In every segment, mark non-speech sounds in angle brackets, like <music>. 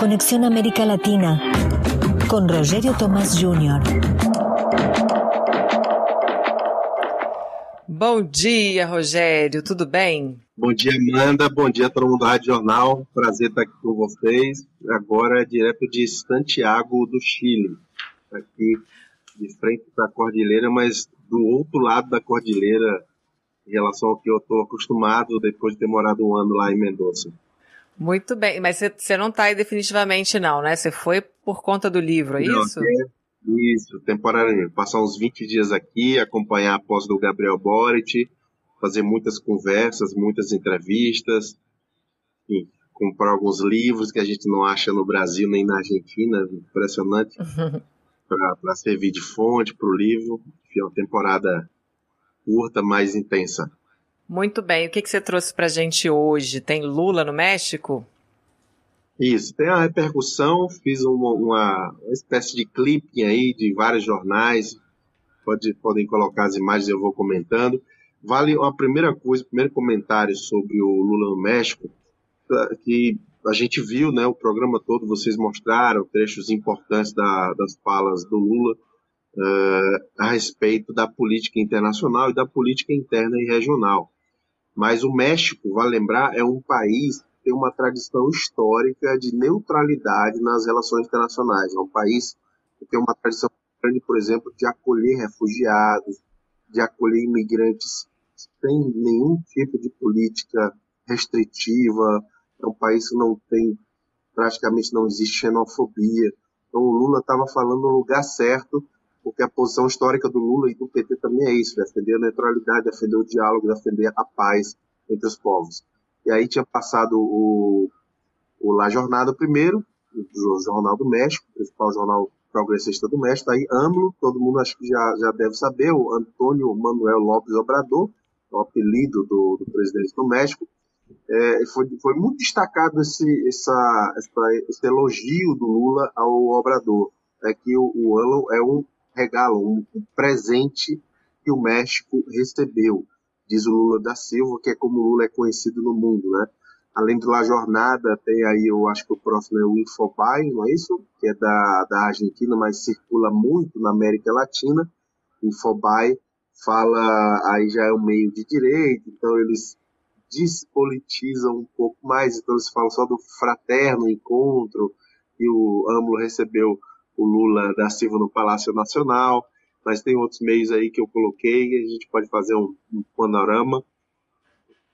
Conexión América Latina con Rogerio Tomás Jr. Bom dia, Rogério, tudo bem? Bom dia, Amanda. Bom dia, todo mundo do Rádio Jornal. Prazer estar aqui com vocês. Agora, direto de Santiago do Chile, aqui de frente para a cordilheira, mas do outro lado da cordilheira, em relação ao que eu estou acostumado depois de ter morado um ano lá em Mendoza. Muito bem, mas você não está aí definitivamente não, né? Você foi por conta do livro, é não, isso? É, isso, temporariamente. Passar uns 20 dias aqui, acompanhar a pós do Gabriel Boric, fazer muitas conversas, muitas entrevistas, enfim, comprar alguns livros que a gente não acha no Brasil nem na Argentina, impressionante, <laughs> para servir de fonte para o livro. Enfim, é uma temporada curta, mais intensa. Muito bem. O que, que você trouxe para a gente hoje? Tem Lula no México? Isso, tem a repercussão, fiz uma, uma, espécie de clipe aí de vários jornais, Pode, podem colocar as imagens, eu vou comentando. Vale a primeira coisa, primeiro comentário sobre o Lula no México, que a gente viu, né, o programa todo, vocês mostraram trechos importantes da, das falas do Lula uh, a respeito da política internacional e da política interna e regional. Mas o México, vale lembrar, é um país que tem uma tradição histórica de neutralidade nas relações internacionais. É um país que tem uma tradição grande, por exemplo, de acolher refugiados, de acolher imigrantes sem nenhum tipo de política restritiva, é um país que não tem, praticamente não existe xenofobia. Então o Lula estava falando no lugar certo, porque a posição histórica do Lula e do PT também é isso, defender a neutralidade, defender o diálogo, defender a paz entre os povos. E aí tinha passado o, o La Jornada primeiro, o Jornal do México, o principal jornal progressista do México, aí AMLO, todo mundo acho que já, já deve saber, o Antônio Manuel López Obrador, o apelido do, do presidente do México, é, foi, foi muito destacado esse, essa, essa, esse elogio do Lula ao Obrador, é que o, o é um regalo, um, presente que o México recebeu, diz o Lula da Silva, que é como Lula é conhecido no mundo, né? Além do La Jornada, tem aí, eu acho que o próximo é o Infobae, não é isso? Que é da, da Argentina, mas circula muito na América Latina. Infobae fala, aí já é um meio de direita, então eles despolitizam um pouco mais, então eles falam só do fraterno encontro, que o AMLO recebeu o Lula da Silva no Palácio Nacional, mas tem outros meios aí que eu coloquei, a gente pode fazer um, um panorama.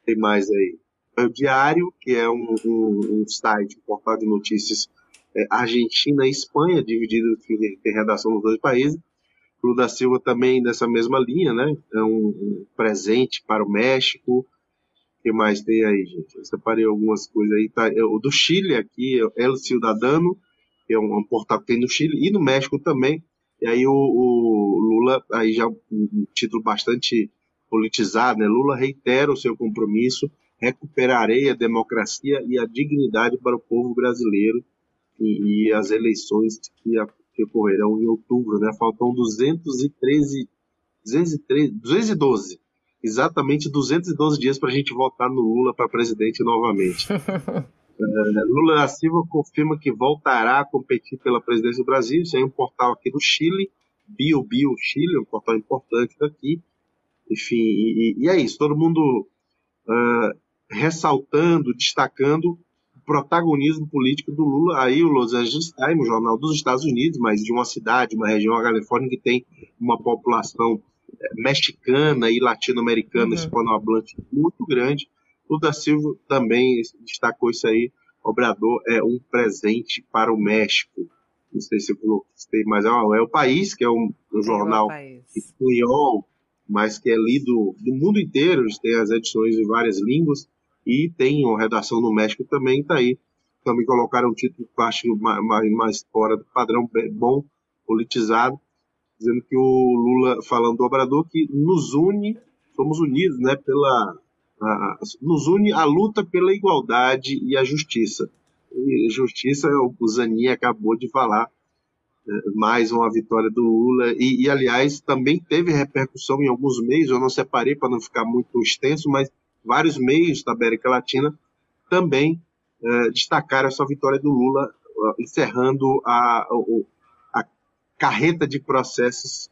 Tem mais aí. É o Diário, que é um, um, um site, um portal de notícias é, Argentina e Espanha, dividido, tem redação nos dois países. Lula da Silva também nessa mesma linha, né? É um, presente para o México. O que mais tem aí, gente? Eu separei algumas coisas aí. Tá? É, o do Chile aqui, é El Ciudadano, que é um, um, portal que tem no Chile e no México também. E aí o, o Lula, aí já um, título bastante politizado, né? Lula reitera o seu compromisso, recuperarei a democracia e a dignidade para o povo brasileiro e, e as eleições que a, que ocorrerão em outubro, né? Faltam 213, 213 212, exatamente 212 dias para a gente votar no Lula para presidente novamente. <laughs> Lula da Silva confirma que voltará a competir pela presidência do Brasil. Isso é um portal aqui do Chile, Bio Bio Chile, um portal importante daqui. Enfim, e, e é isso. Todo mundo uh, ressaltando, destacando protagonismo político do Lula. Aí o Los Angeles Times, um jornal dos Estados Unidos, mas de uma cidade, uma região, a Califórnia, que tem uma população eh, mexicana e latino-americana, uhum. hispanohablante muito grande. O da Silva também destacou isso aí. Obrador é um presente para o México. Não sei se eu coloquei, mas é, é o país, que é um, um jornal espanhol, mas que é lido do mundo inteiro, tem as edições em várias línguas e tem uma redação no México também, está aí. Também colocaram um título que acho mais, mais fora do padrão, bom, politizado, dizendo que o Lula, falando do Obrador, que nos une, somos unidos, né, pela, a, nos une a luta pela igualdade e a justiça. E justiça, o Zanin acabou de falar, é, mais uma vitória do Lula, e, e aliás, também teve repercussão em alguns meios, eu não separei para não ficar muito extenso, mas vários meios da América Latina também eh, destacaram essa vitória do Lula, encerrando a, a carreta de processos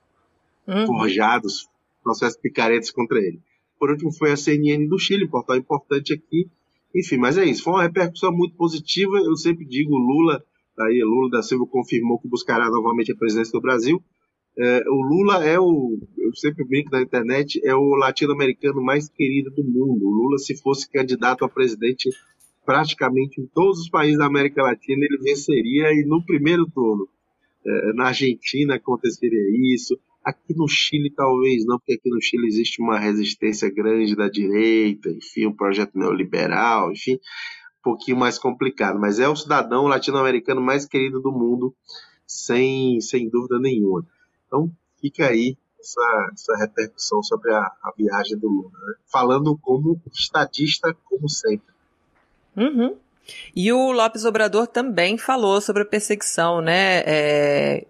uhum. forjados, processos picaretas contra ele. Por último, foi a CNN do Chile, portal importante aqui. Enfim, mas é isso. Foi uma repercussão muito positiva. Eu sempre digo, Lula, aí Lula da Silva confirmou que buscará novamente a presidência do Brasil. É, o Lula é o, eu sempre brinco na internet, é o latino-americano mais querido do mundo. O Lula, se fosse candidato a presidente praticamente em todos os países da América Latina, ele venceria e no primeiro turno. É, na Argentina aconteceria isso, Aqui no Chile, talvez não, porque aqui no Chile existe uma resistência grande da direita, enfim, um projeto neoliberal, enfim, um pouquinho mais complicado. Mas é o cidadão latino-americano mais querido do mundo, sem, sem dúvida nenhuma. Então, fica aí essa, essa repercussão sobre a, a viagem do Lula. Né? Falando como estadista, como sempre. Uhum. E o Lopes Obrador também falou sobre a perseguição, né? É,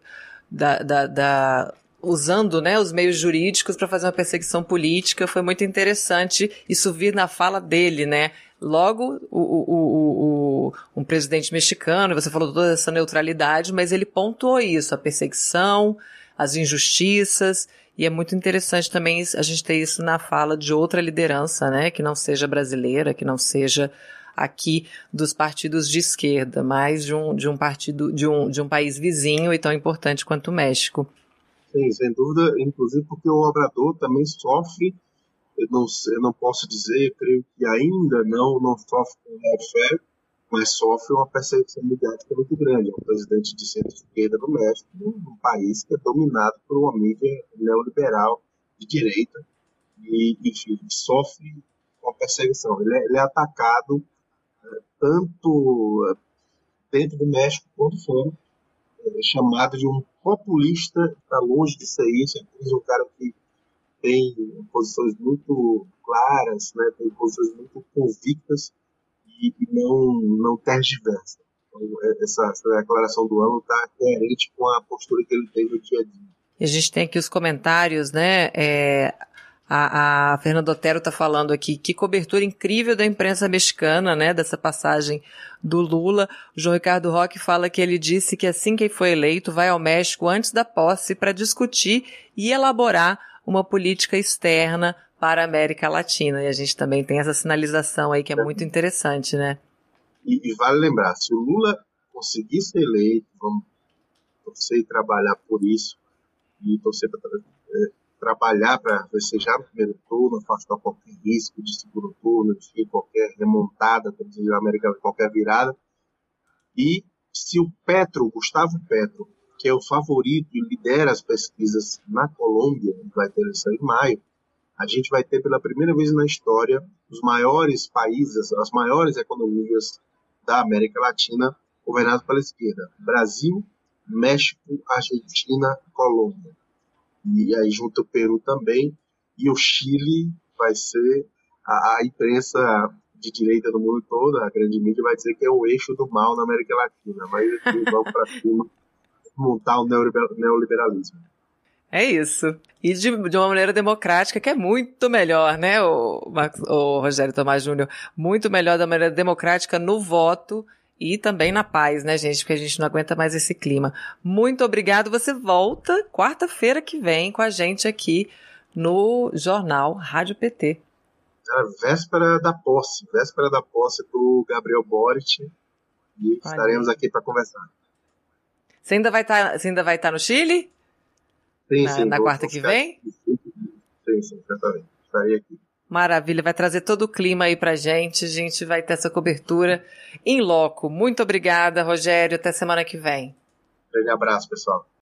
da, da, da, usando né, os meios jurídicos para fazer uma perseguição política. Foi muito interessante isso vir na fala dele, né? Logo, o, o, o, um presidente mexicano, você falou toda essa neutralidade, mas ele pontuou isso, a perseguição, as injustiças, e é muito interessante também a gente ter isso na fala de outra liderança, né, que não seja brasileira, que não seja aqui dos partidos de esquerda, mas de um, de um partido, de um, de um país vizinho e tão importante quanto o México. Sim, sem dúvida, inclusive porque o Obrador também sofre, eu não, eu não posso dizer, eu creio que ainda não, não sofre com fé, mas sofre uma perseguição mediática muito grande. É um presidente de centro-esquerda no México, um país que é dominado por uma mídia neoliberal de direita, e, enfim, sofre uma perseguição. Ele é, ele é atacado é, tanto é, dentro do México quanto fora, chamado de um populista, está longe de ser isso, é um cara que tem posições muito claras, né, tem posições muito convictas e, e não, não tergiversa. Então, é, essa, essa, declaração do ano está coerente com a postura que ele tem no dia a dia. A gente tem aqui os comentários, né? É, a, a Fernanda Otero está falando aqui que cobertura incrível da imprensa mexicana, né, dessa passagem do Lula. O João Ricardo Roque fala que ele disse que assim que foi eleito vai ao México antes da posse para discutir e elaborar uma política externa para a América Latina. E a gente também tem essa sinalização aí que é muito interessante, né? E, e vale lembrar, se o Lula conseguir ser eleito, vamos torcer e trabalhar por isso, e torcer para trabalhar para festejar no primeiro turno, afastar qualquer risco de segundo turno, de qualquer remontada, como diz a América, qualquer virada. E se o Petro, Gustavo Petro, que é o favorito e lidera as pesquisas na Colômbia, vai ter eleição em maio, a gente vai ter pela primeira vez na história os maiores países, as maiores economias da América Latina governadas pela esquerda: Brasil, México, Argentina, Colômbia e aí junto o Peru também, e o Chile vai ser a, a imprensa de direita no mundo todo, a grande mídia vai dizer que é o eixo do mal na América Latina, mas eles vão para <laughs> cima montar o neoliberalismo. É isso. E de, de, uma maneira democrática, que é muito melhor, né, o, o Rogério Tomás Júnior? Muito melhor da maneira democrática no voto e também na paz, né, gente? Porque a gente não aguenta mais esse clima. Muito obrigado. Você volta quarta-feira que vem com a gente aqui no Jornal Rádio PT. É véspera da posse, véspera da posse do Gabriel Boric. E Olha. estaremos aqui para conversar. Você ainda vai estar, tá, ainda vai estar tá no Chile? Sim, na, sim. Na quarta que vem? Sim, sim, certamente. Estarei aqui. Maravilha, vai trazer todo o clima aí pra gente. A gente vai ter essa cobertura em loco. Muito obrigada, Rogério. Até semana que vem. Um grande abraço, pessoal.